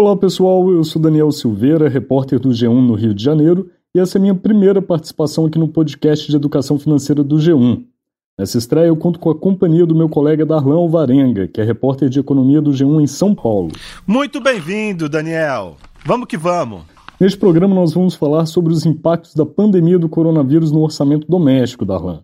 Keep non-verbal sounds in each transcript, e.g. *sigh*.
Olá pessoal, eu sou Daniel Silveira, repórter do G1 no Rio de Janeiro, e essa é a minha primeira participação aqui no podcast de educação financeira do G1. Nessa estreia eu conto com a companhia do meu colega Darlan Alvarenga, que é repórter de economia do G1 em São Paulo. Muito bem-vindo, Daniel. Vamos que vamos. Neste programa nós vamos falar sobre os impactos da pandemia do coronavírus no orçamento doméstico, Darlan.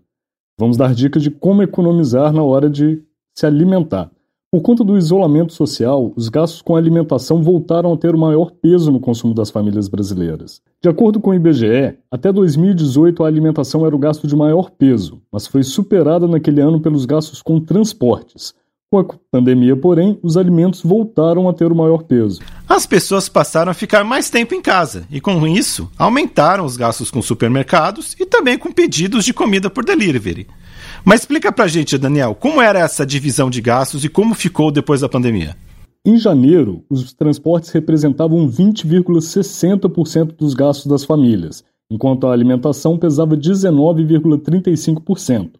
Vamos dar dicas de como economizar na hora de se alimentar. Por conta do isolamento social, os gastos com alimentação voltaram a ter o maior peso no consumo das famílias brasileiras. De acordo com o IBGE, até 2018 a alimentação era o gasto de maior peso, mas foi superada naquele ano pelos gastos com transportes. Com a pandemia, porém, os alimentos voltaram a ter o maior peso. As pessoas passaram a ficar mais tempo em casa e, com isso, aumentaram os gastos com supermercados e também com pedidos de comida por delivery. Mas explica pra gente, Daniel, como era essa divisão de gastos e como ficou depois da pandemia? Em janeiro, os transportes representavam 20,60% dos gastos das famílias, enquanto a alimentação pesava 19,35%.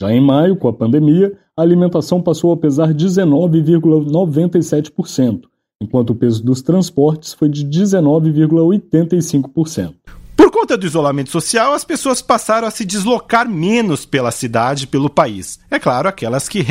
Já em maio, com a pandemia, a alimentação passou a pesar 19,97%, enquanto o peso dos transportes foi de 19,85%. Por conta do isolamento social, as pessoas passaram a se deslocar menos pela cidade pelo país. É claro, aquelas que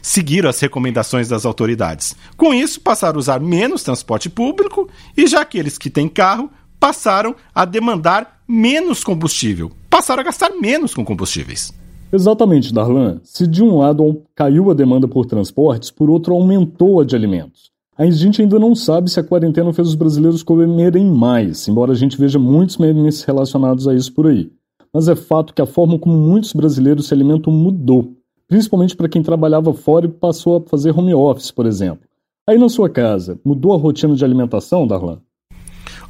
seguiram as recomendações das autoridades. Com isso, passaram a usar menos transporte público e já aqueles que têm carro passaram a demandar menos combustível, passaram a gastar menos com combustíveis. Exatamente, Darlan. Se de um lado caiu a demanda por transportes, por outro aumentou a de alimentos. A gente ainda não sabe se a quarentena fez os brasileiros comerem mais, embora a gente veja muitos memes relacionados a isso por aí. Mas é fato que a forma como muitos brasileiros se alimentam mudou, principalmente para quem trabalhava fora e passou a fazer home office, por exemplo. Aí na sua casa, mudou a rotina de alimentação, Darlan?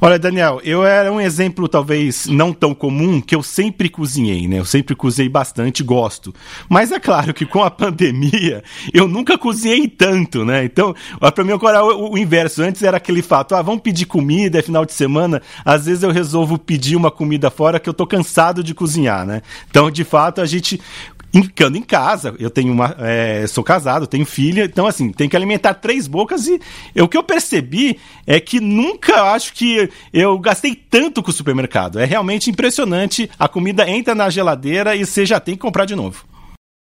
Olha, Daniel, eu era um exemplo talvez não tão comum que eu sempre cozinhei, né? Eu sempre cozinhei bastante, gosto. Mas é claro que com a *laughs* pandemia eu nunca cozinhei tanto, né? Então, para mim agora o, o, inverso. Antes era aquele fato, ah, vamos pedir comida, é final de semana. Às vezes eu resolvo pedir uma comida fora que eu tô cansado de cozinhar, né? Então, de fato, a gente ficando em casa. Eu tenho uma. É, sou casado, tenho filha, então assim, tem que alimentar três bocas e eu, o que eu percebi é que nunca acho que eu gastei tanto com o supermercado. É realmente impressionante. A comida entra na geladeira e você já tem que comprar de novo.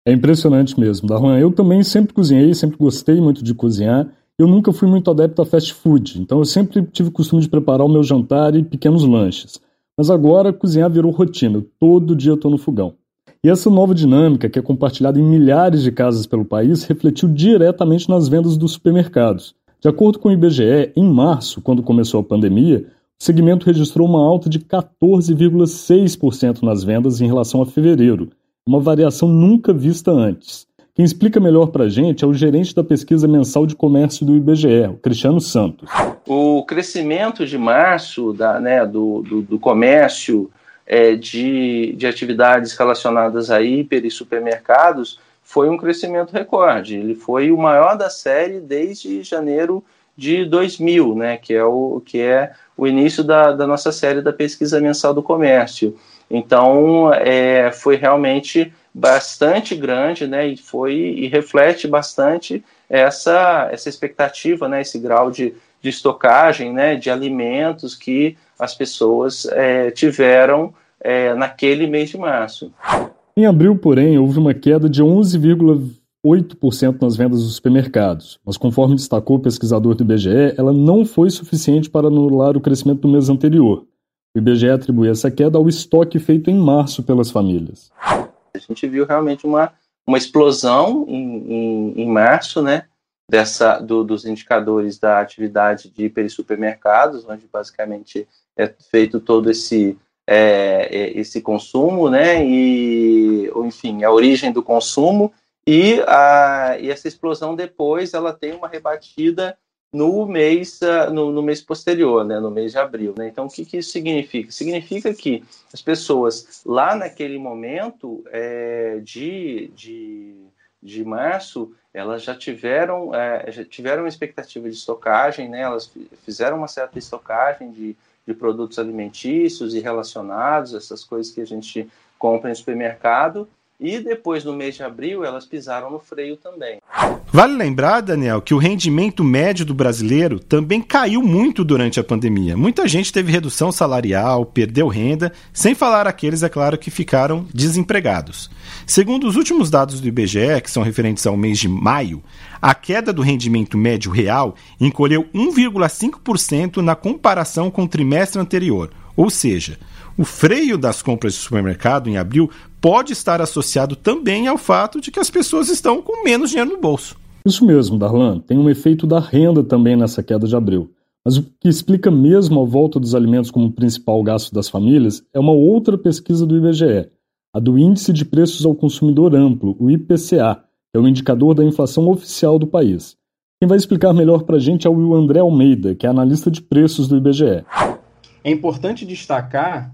É impressionante mesmo, Darlan. Eu também sempre cozinhei, sempre gostei muito de cozinhar. Eu nunca fui muito adepto a fast food, então eu sempre tive o costume de preparar o meu jantar e pequenos lanches. Mas agora cozinhar virou rotina. Todo dia eu estou no fogão. E essa nova dinâmica, que é compartilhada em milhares de casas pelo país, refletiu diretamente nas vendas dos supermercados. De acordo com o IBGE, em março, quando começou a pandemia, o segmento registrou uma alta de 14,6% nas vendas em relação a fevereiro, uma variação nunca vista antes. Quem explica melhor para a gente é o gerente da pesquisa mensal de comércio do IBGE, o Cristiano Santos. O crescimento de março da, né, do, do, do comércio é, de, de atividades relacionadas a hiper e supermercados foi um crescimento recorde. Ele foi o maior da série desde janeiro de 2000, né, que é o, que é o início da, da nossa série da pesquisa mensal do comércio. Então, é, foi realmente bastante grande, né, e foi e reflete bastante essa essa expectativa, né, esse grau de, de estocagem, né, de alimentos que as pessoas é, tiveram é, naquele mês de março. Em abril, porém, houve uma queda de 11,8% nas vendas dos supermercados, mas conforme destacou o pesquisador do IBGE, ela não foi suficiente para anular o crescimento do mês anterior. O IBGE atribui essa queda ao estoque feito em março pelas famílias. A gente viu realmente uma, uma explosão em, em, em março, né? Dessa, do, dos indicadores da atividade de hiper e supermercados, onde basicamente é feito todo esse é, é, esse consumo, né? E, enfim, a origem do consumo e, a, e essa explosão depois ela tem uma rebatida no mês ah, no, no, mês posterior, né, no mês de abril. Né? Então, o que, que isso significa? Significa que as pessoas lá naquele momento é, de, de, de março, elas já tiveram é, já tiveram uma expectativa de estocagem, né? Elas fizeram uma certa estocagem de de produtos alimentícios e relacionados, essas coisas que a gente compra em supermercado. E depois, no mês de abril, elas pisaram no freio também. Vale lembrar, Daniel, que o rendimento médio do brasileiro também caiu muito durante a pandemia. Muita gente teve redução salarial, perdeu renda, sem falar aqueles, é claro, que ficaram desempregados. Segundo os últimos dados do IBGE, que são referentes ao mês de maio, a queda do rendimento médio real encolheu 1,5% na comparação com o trimestre anterior, ou seja, o freio das compras de supermercado em abril pode estar associado também ao fato de que as pessoas estão com menos dinheiro no bolso. Isso mesmo, Darlan. Tem um efeito da renda também nessa queda de abril. Mas o que explica mesmo a volta dos alimentos como principal gasto das famílias é uma outra pesquisa do IBGE, a do Índice de Preços ao Consumidor Amplo, o IPCA, que é o indicador da inflação oficial do país. Quem vai explicar melhor para a gente é o André Almeida, que é analista de preços do IBGE. É importante destacar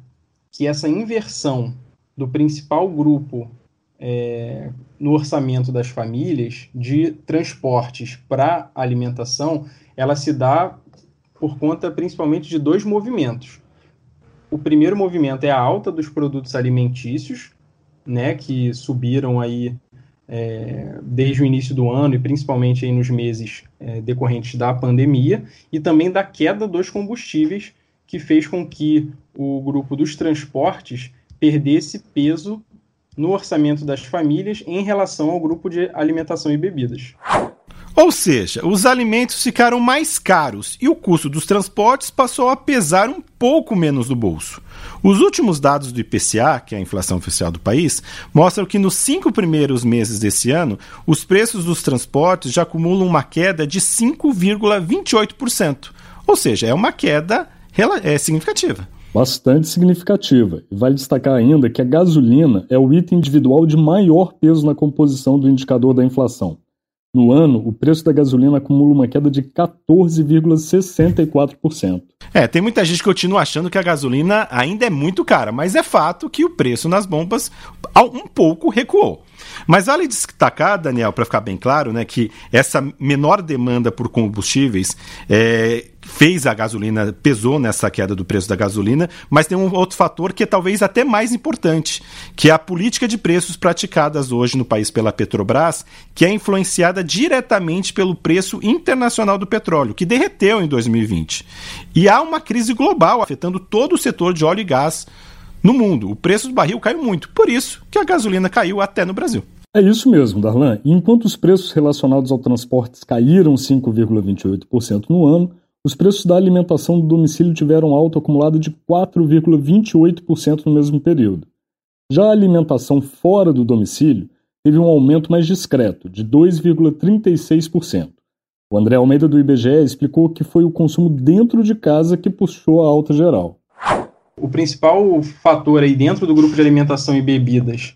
que essa inversão do principal grupo é, no orçamento das famílias de transportes para alimentação, ela se dá por conta principalmente de dois movimentos. O primeiro movimento é a alta dos produtos alimentícios, né, que subiram aí é, desde o início do ano e principalmente aí nos meses é, decorrentes da pandemia, e também da queda dos combustíveis, que fez com que o grupo dos transportes perdesse peso no orçamento das famílias em relação ao grupo de alimentação e bebidas. Ou seja, os alimentos ficaram mais caros e o custo dos transportes passou a pesar um pouco menos no bolso. Os últimos dados do IPCA, que é a inflação oficial do país, mostram que nos cinco primeiros meses desse ano, os preços dos transportes já acumulam uma queda de 5,28%. Ou seja, é uma queda é, significativa bastante significativa. E vale destacar ainda que a gasolina é o item individual de maior peso na composição do indicador da inflação. No ano, o preço da gasolina acumula uma queda de 14,64%. É, tem muita gente que continua achando que a gasolina ainda é muito cara, mas é fato que o preço nas bombas um pouco recuou. Mas vale destacar, Daniel, para ficar bem claro, né, que essa menor demanda por combustíveis é, fez a gasolina, pesou nessa queda do preço da gasolina, mas tem um outro fator que é talvez até mais importante, que é a política de preços praticadas hoje no país pela Petrobras, que é influenciada diretamente pelo preço internacional do petróleo, que derreteu em 2020. E há uma crise global afetando todo o setor de óleo e gás no mundo. O preço do barril caiu muito, por isso que a gasolina caiu até no Brasil. É isso mesmo, Darlan. Enquanto os preços relacionados ao transporte caíram 5,28% no ano, os preços da alimentação do domicílio tiveram alta acumulada de 4,28% no mesmo período. Já a alimentação fora do domicílio teve um aumento mais discreto, de 2,36%. O André Almeida do IBGE explicou que foi o consumo dentro de casa que puxou a alta geral. O principal fator aí dentro do grupo de alimentação e bebidas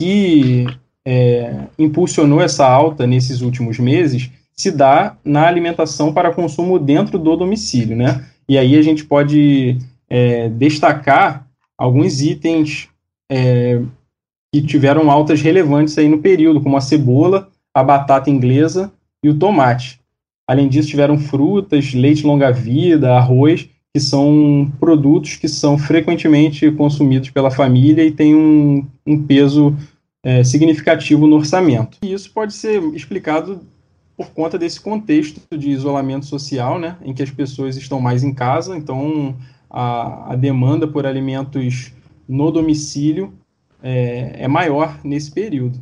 que é, impulsionou essa alta nesses últimos meses se dá na alimentação para consumo dentro do domicílio, né? E aí a gente pode é, destacar alguns itens é, que tiveram altas relevantes aí no período, como a cebola, a batata inglesa e o tomate. Além disso, tiveram frutas, leite longa-vida, arroz, que são produtos que são frequentemente consumidos pela família e têm um, um peso é, significativo no orçamento. E isso pode ser explicado por conta desse contexto de isolamento social, né, em que as pessoas estão mais em casa, então a, a demanda por alimentos no domicílio é, é maior nesse período.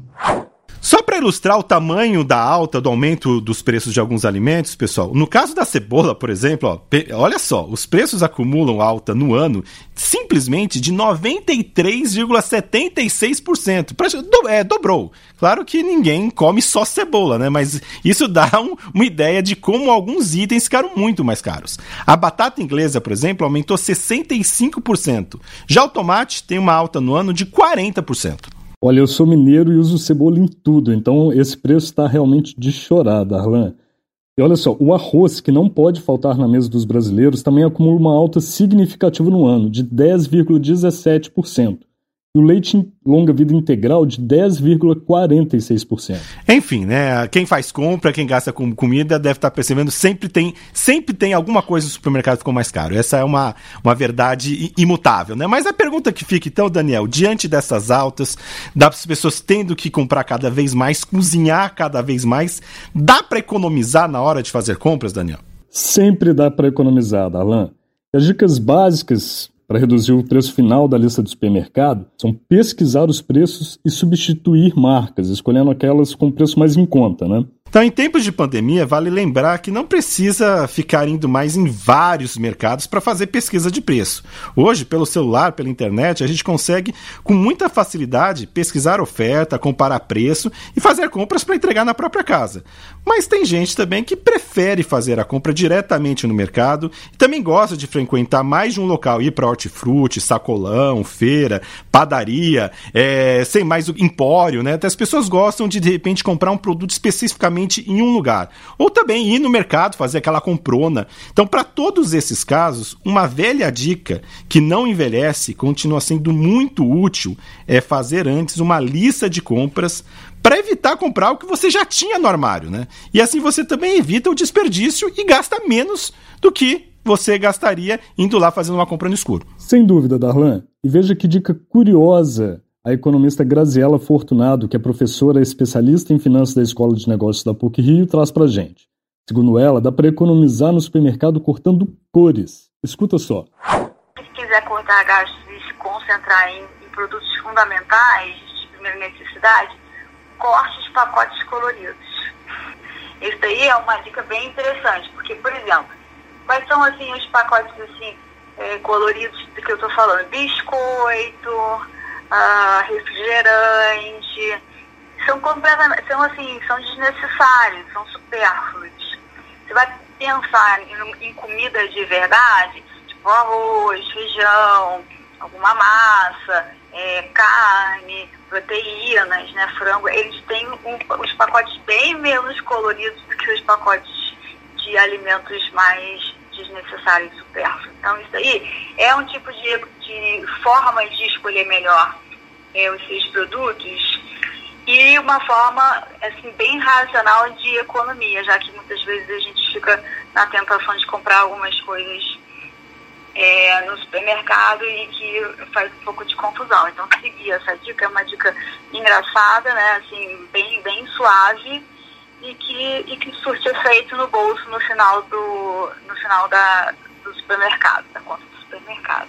Ilustrar o tamanho da alta, do aumento dos preços de alguns alimentos, pessoal, no caso da cebola, por exemplo, ó, olha só, os preços acumulam alta no ano simplesmente de 93,76%. É, dobrou. Claro que ninguém come só cebola, né? Mas isso dá um, uma ideia de como alguns itens ficaram muito mais caros. A batata inglesa, por exemplo, aumentou 65%. Já o tomate tem uma alta no ano de 40%. Olha, eu sou mineiro e uso cebola em tudo, então esse preço está realmente de chorar, Darlan. E olha só, o arroz, que não pode faltar na mesa dos brasileiros, também acumula uma alta significativa no ano, de 10,17%. E o leite longa-vida integral de 10,46%. Enfim, né? Quem faz compra, quem gasta com comida, deve estar percebendo sempre tem, sempre tem alguma coisa no supermercado que ficou mais caro. Essa é uma, uma verdade imutável, né? Mas a pergunta que fica, então, Daniel, diante dessas altas, das pessoas tendo que comprar cada vez mais, cozinhar cada vez mais, dá para economizar na hora de fazer compras, Daniel? Sempre dá para economizar, Darlan. As dicas básicas para reduzir o preço final da lista do supermercado são pesquisar os preços e substituir marcas, escolhendo aquelas com preço mais em conta, né? Então, em tempos de pandemia, vale lembrar que não precisa ficar indo mais em vários mercados para fazer pesquisa de preço. Hoje, pelo celular, pela internet, a gente consegue, com muita facilidade, pesquisar oferta, comparar preço e fazer compras para entregar na própria casa. Mas tem gente também que prefere fazer a compra diretamente no mercado e também gosta de frequentar mais de um local, ir para hortifruti, sacolão, feira, padaria, é, sem mais o empório, né? Até as pessoas gostam de, de repente, comprar um produto especificamente somente em um lugar. Ou também ir no mercado fazer aquela comprona. Então, para todos esses casos, uma velha dica que não envelhece, continua sendo muito útil, é fazer antes uma lista de compras para evitar comprar o que você já tinha no armário, né? E assim você também evita o desperdício e gasta menos do que você gastaria indo lá fazendo uma compra no escuro. Sem dúvida, Darlan. E veja que dica curiosa a economista Graziela Fortunado, que é professora especialista em finanças da Escola de Negócios da PUC Rio, traz para gente. Segundo ela, dá para economizar no supermercado cortando cores. Escuta só. Se quiser cortar gastos e se concentrar em, em produtos fundamentais de primeira necessidade, corte os pacotes coloridos. Isso daí é uma dica bem interessante, porque, por exemplo, quais são assim os pacotes assim é, coloridos do que eu estou falando? Biscoito, refrigerante, são completamente, são assim, são desnecessários, são supérfluos. Você vai pensar em, em comida de verdade, tipo arroz, feijão, alguma massa, é, carne, proteínas, né, frango, eles têm um, os pacotes bem menos coloridos do que os pacotes de alimentos mais desnecessário e supérfluo. Então, isso aí é um tipo de, de forma de escolher melhor é, os seus produtos e uma forma assim bem racional de economia, já que muitas vezes a gente fica na tentação de comprar algumas coisas é, no supermercado e que faz um pouco de confusão. Então seguir essa dica é uma dica engraçada, né? Assim, bem, bem suave e que, e que surte efeito no bolso no final do, no final da, do supermercado, da conta do supermercado.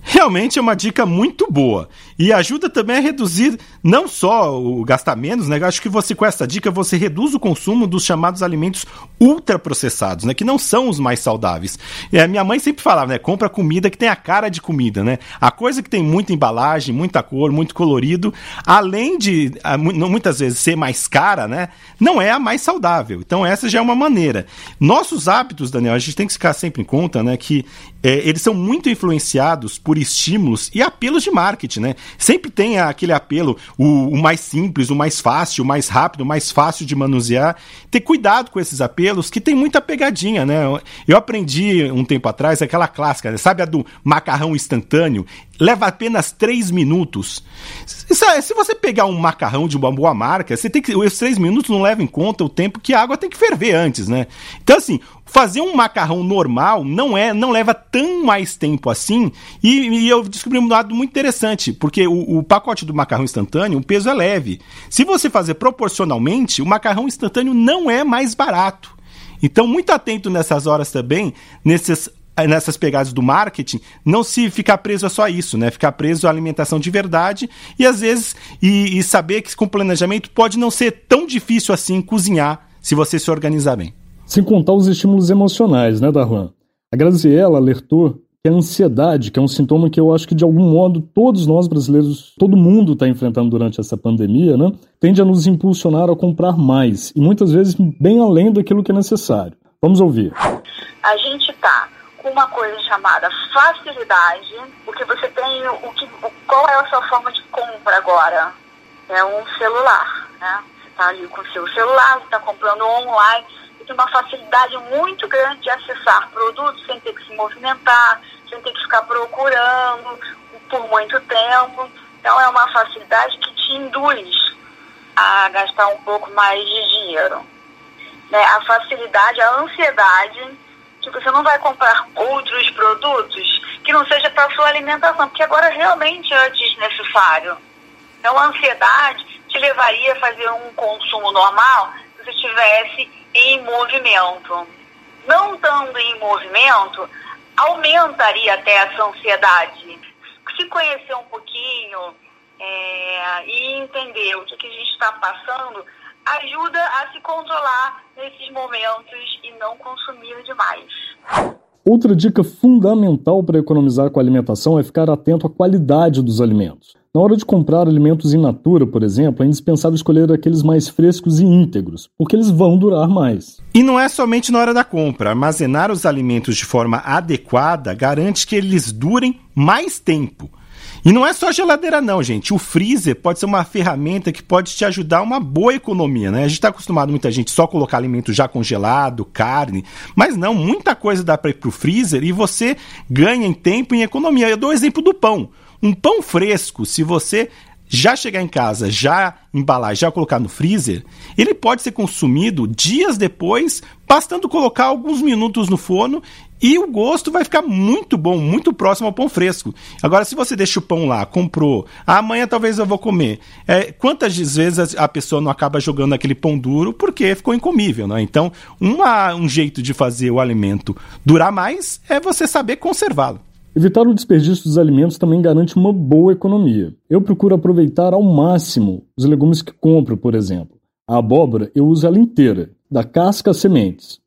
Realmente é uma dica muito boa e ajuda também a reduzir não só o gastar menos, né? Acho que você com essa dica você reduz o consumo dos chamados alimentos ultraprocessados, né? Que não são os mais saudáveis. E a minha mãe sempre falava, né? Compra comida que tem a cara de comida, né? A coisa que tem muita embalagem, muita cor, muito colorido, além de muitas vezes ser mais cara, né? Não é a mais saudável. Então essa já é uma maneira. Nossos hábitos, Daniel, a gente tem que ficar sempre em conta, né? Que é, eles são muito influenciados por estímulos e apelos de marketing, né? Sempre tem aquele apelo, o, o, mais simples, o mais fácil, o mais rápido, o mais fácil de manusear. Ter cuidado com esses apelos, que tem muita pegadinha, né? Eu aprendi um tempo atrás aquela clássica, né? sabe a do macarrão instantâneo? leva apenas 3 minutos. Se você pegar um macarrão de uma boa marca, você tem que. Os 3 minutos não levam em conta o tempo que a água tem que ferver antes, né? Então, assim, fazer um macarrão normal não é, não leva tão mais tempo assim. E, e eu descobri um dado muito interessante, porque o, o, pacote do macarrão instantâneo, o peso é leve. Se você fazer proporcionalmente, o macarrão instantâneo não é mais barato. Então, muito atento nessas horas também, nesses nessas pegadas do marketing, não se ficar preso a só isso, né? Ficar preso à alimentação de verdade e às vezes e, e saber que com planejamento pode não ser tão difícil assim cozinhar se você se organizar bem. Sem contar os estímulos emocionais, né, Darlan? A Graziella alertou que a ansiedade, que é um sintoma que eu acho que de algum modo todos nós brasileiros, todo mundo está enfrentando durante essa pandemia, né, tende a nos impulsionar a comprar mais e muitas vezes bem além daquilo que é necessário. Vamos ouvir. A gente está uma coisa chamada facilidade, porque você tem o que, qual é a sua forma de compra agora? É um celular, né? Você está ali com o seu celular, está comprando online, tem uma facilidade muito grande de acessar produtos sem ter que se movimentar, sem ter que ficar procurando. Por muito tempo. Então é uma facilidade que te induz a gastar um pouco mais de dinheiro. Né? A facilidade, a ansiedade que você não vai comprar outros produtos que não seja para sua alimentação, porque agora realmente é desnecessário. Então a ansiedade te levaria a fazer um consumo normal se você estivesse em movimento. Não estando em movimento, aumentaria até essa ansiedade. Se conhecer um pouquinho é, e entender o que, que a gente está passando, ajuda a se controlar nesses momentos e não consumir demais. Outra dica fundamental para economizar com a alimentação é ficar atento à qualidade dos alimentos. Na hora de comprar alimentos in natura, por exemplo, é indispensável escolher aqueles mais frescos e íntegros, porque eles vão durar mais. E não é somente na hora da compra. Armazenar os alimentos de forma adequada garante que eles durem mais tempo. E não é só geladeira, não, gente. O freezer pode ser uma ferramenta que pode te ajudar a uma boa economia, né? A gente está acostumado, muita gente, só colocar alimento já congelado, carne. Mas não, muita coisa dá para ir para o freezer e você ganha em tempo e em economia. Eu dou o exemplo do pão. Um pão fresco, se você já chegar em casa, já embalar, já colocar no freezer, ele pode ser consumido dias depois, bastando colocar alguns minutos no forno e o gosto vai ficar muito bom, muito próximo ao pão fresco. Agora, se você deixa o pão lá, comprou, ah, amanhã talvez eu vou comer. É, quantas vezes a pessoa não acaba jogando aquele pão duro porque ficou incomível, né? Então, uma, um jeito de fazer o alimento durar mais é você saber conservá-lo. Evitar o desperdício dos alimentos também garante uma boa economia. Eu procuro aproveitar ao máximo os legumes que compro, por exemplo. A abóbora eu uso ela inteira, da casca às sementes.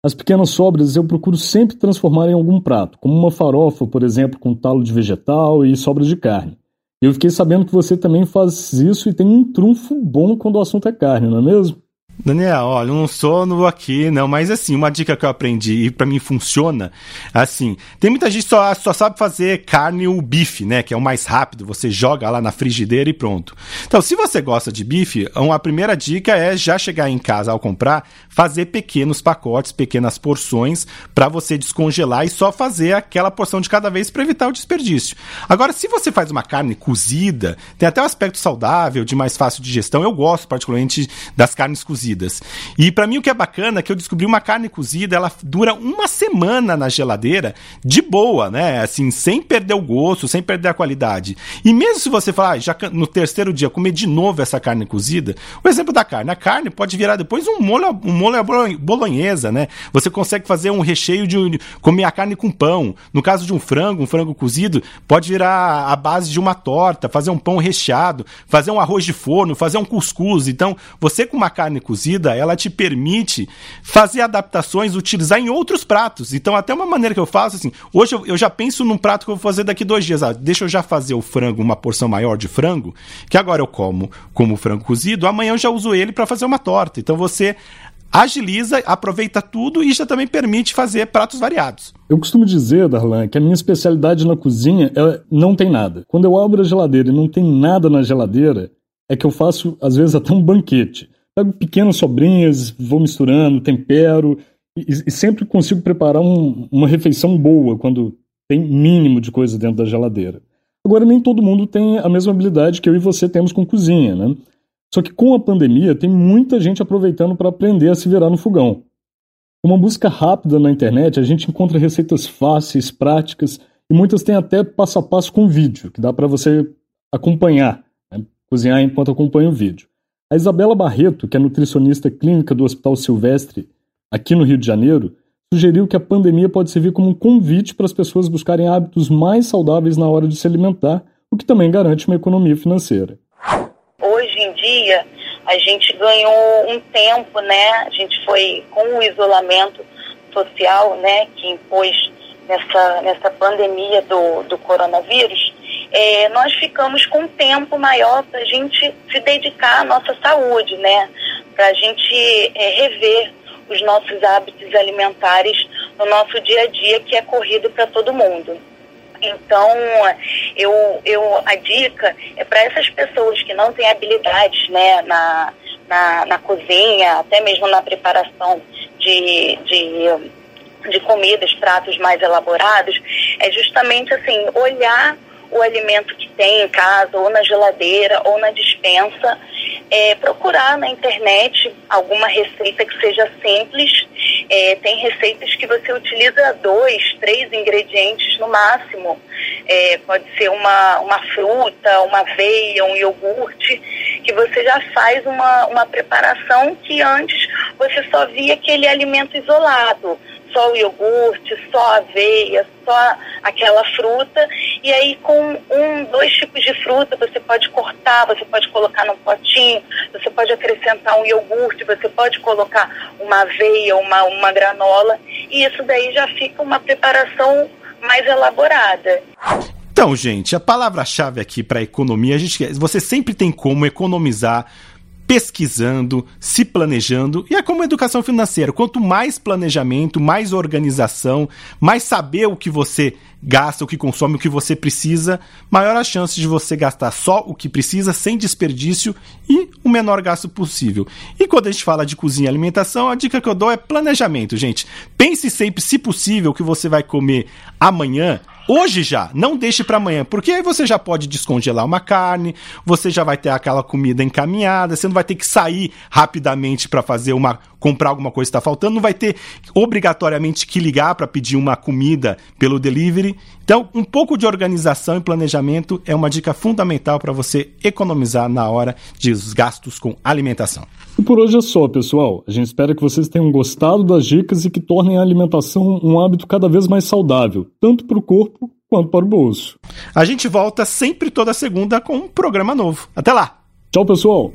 As pequenas sobras eu procuro sempre transformar em algum prato, como uma farofa, por exemplo, com talo de vegetal e sobras de carne. Eu fiquei sabendo que você também faz isso e tem um trunfo bom quando o assunto é carne, não é mesmo? Daniel, olha, não sou novo aqui, não, mas assim, uma dica que eu aprendi e para mim funciona, assim, tem muita gente que só, só sabe fazer carne ou bife, né, que é o mais rápido, você joga lá na frigideira e pronto. Então, se você gosta de bife, a primeira dica é já chegar em casa ao comprar, fazer pequenos pacotes, pequenas porções para você descongelar e só fazer aquela porção de cada vez para evitar o desperdício. Agora, se você faz uma carne cozida, tem até um aspecto saudável, de mais fácil digestão, eu gosto particularmente das carnes cozidas cozidas. E para mim o que é bacana é que eu descobri uma carne cozida, ela dura uma semana na geladeira de boa, né? Assim, sem perder o gosto, sem perder a qualidade. E mesmo se você falar, ah, já no terceiro dia comer de novo essa carne cozida, o exemplo da carne, a carne pode virar depois um molho, um molho bolonhesa, né? Você consegue fazer um recheio de comer a carne com pão. No caso de um frango, um frango cozido, pode virar a base de uma torta, fazer um pão recheado, fazer um arroz de forno, fazer um cuscuz. Então, você com uma carne cozida cozida, ela te permite fazer adaptações, utilizar em outros pratos. Então, até uma maneira que eu faço, assim, hoje eu, eu já penso num prato que eu vou fazer daqui dois dias. Ah, deixa eu já fazer o frango, uma porção maior de frango, que agora eu como como frango cozido, amanhã eu já uso ele para fazer uma torta. Então, você agiliza, aproveita tudo e já também permite fazer pratos variados. Eu costumo dizer, Darlan, que a minha especialidade na cozinha é não tem nada. Quando eu abro a geladeira e não tem nada na geladeira, é que eu faço, às vezes, até um banquete. Pego pequenas sobrinhas, vou misturando, tempero e, e sempre consigo preparar um, uma refeição boa quando tem mínimo de coisa dentro da geladeira. Agora, nem todo mundo tem a mesma habilidade que eu e você temos com cozinha, né? Só que com a pandemia, tem muita gente aproveitando para aprender a se virar no fogão. Com uma busca rápida na internet, a gente encontra receitas fáceis, práticas e muitas têm até passo a passo com vídeo, que dá para você acompanhar, né? cozinhar enquanto acompanha o vídeo. A Isabela Barreto, que é nutricionista clínica do Hospital Silvestre, aqui no Rio de Janeiro, sugeriu que a pandemia pode servir como um convite para as pessoas buscarem hábitos mais saudáveis na hora de se alimentar, o que também garante uma economia financeira. Hoje em dia, a gente ganhou um tempo, né? A gente foi com o isolamento social, né, que impôs nessa, nessa pandemia do, do coronavírus, é, nós ficamos com um tempo maior para a gente se dedicar à nossa saúde, né? Para a gente é, rever os nossos hábitos alimentares no nosso dia a dia, que é corrido para todo mundo. Então, eu, eu, a dica é para essas pessoas que não têm habilidades né, na, na, na cozinha, até mesmo na preparação de, de, de comidas, pratos mais elaborados, é justamente assim, olhar o alimento que tem em casa, ou na geladeira, ou na dispensa. É, procurar na internet alguma receita que seja simples. É, tem receitas que você utiliza dois, três ingredientes no máximo. É, pode ser uma, uma fruta, uma aveia, um iogurte, que você já faz uma, uma preparação que antes você só via aquele alimento isolado só o iogurte, só aveia, só aquela fruta. E aí, com um, dois tipos de fruta, você pode cortar, você pode colocar num potinho, você pode acrescentar um iogurte, você pode colocar uma aveia, uma, uma granola. E isso daí já fica uma preparação mais elaborada. Então, gente, a palavra-chave aqui para economia, a gente, você sempre tem como economizar pesquisando, se planejando, e é como educação financeira. Quanto mais planejamento, mais organização, mais saber o que você gasta, o que consome, o que você precisa, maior a chance de você gastar só o que precisa, sem desperdício e o menor gasto possível. E quando a gente fala de cozinha e alimentação, a dica que eu dou é planejamento, gente. Pense sempre, se possível, o que você vai comer amanhã Hoje já, não deixe para amanhã, porque aí você já pode descongelar uma carne, você já vai ter aquela comida encaminhada, você não vai ter que sair rapidamente para fazer uma comprar alguma coisa que está faltando, não vai ter obrigatoriamente que ligar para pedir uma comida pelo delivery. Então, um pouco de organização e planejamento é uma dica fundamental para você economizar na hora dos gastos com alimentação. E por hoje é só, pessoal. A gente espera que vocês tenham gostado das dicas e que tornem a alimentação um hábito cada vez mais saudável, tanto para o corpo quanto para o bolso. A gente volta sempre toda segunda com um programa novo. Até lá! Tchau, pessoal!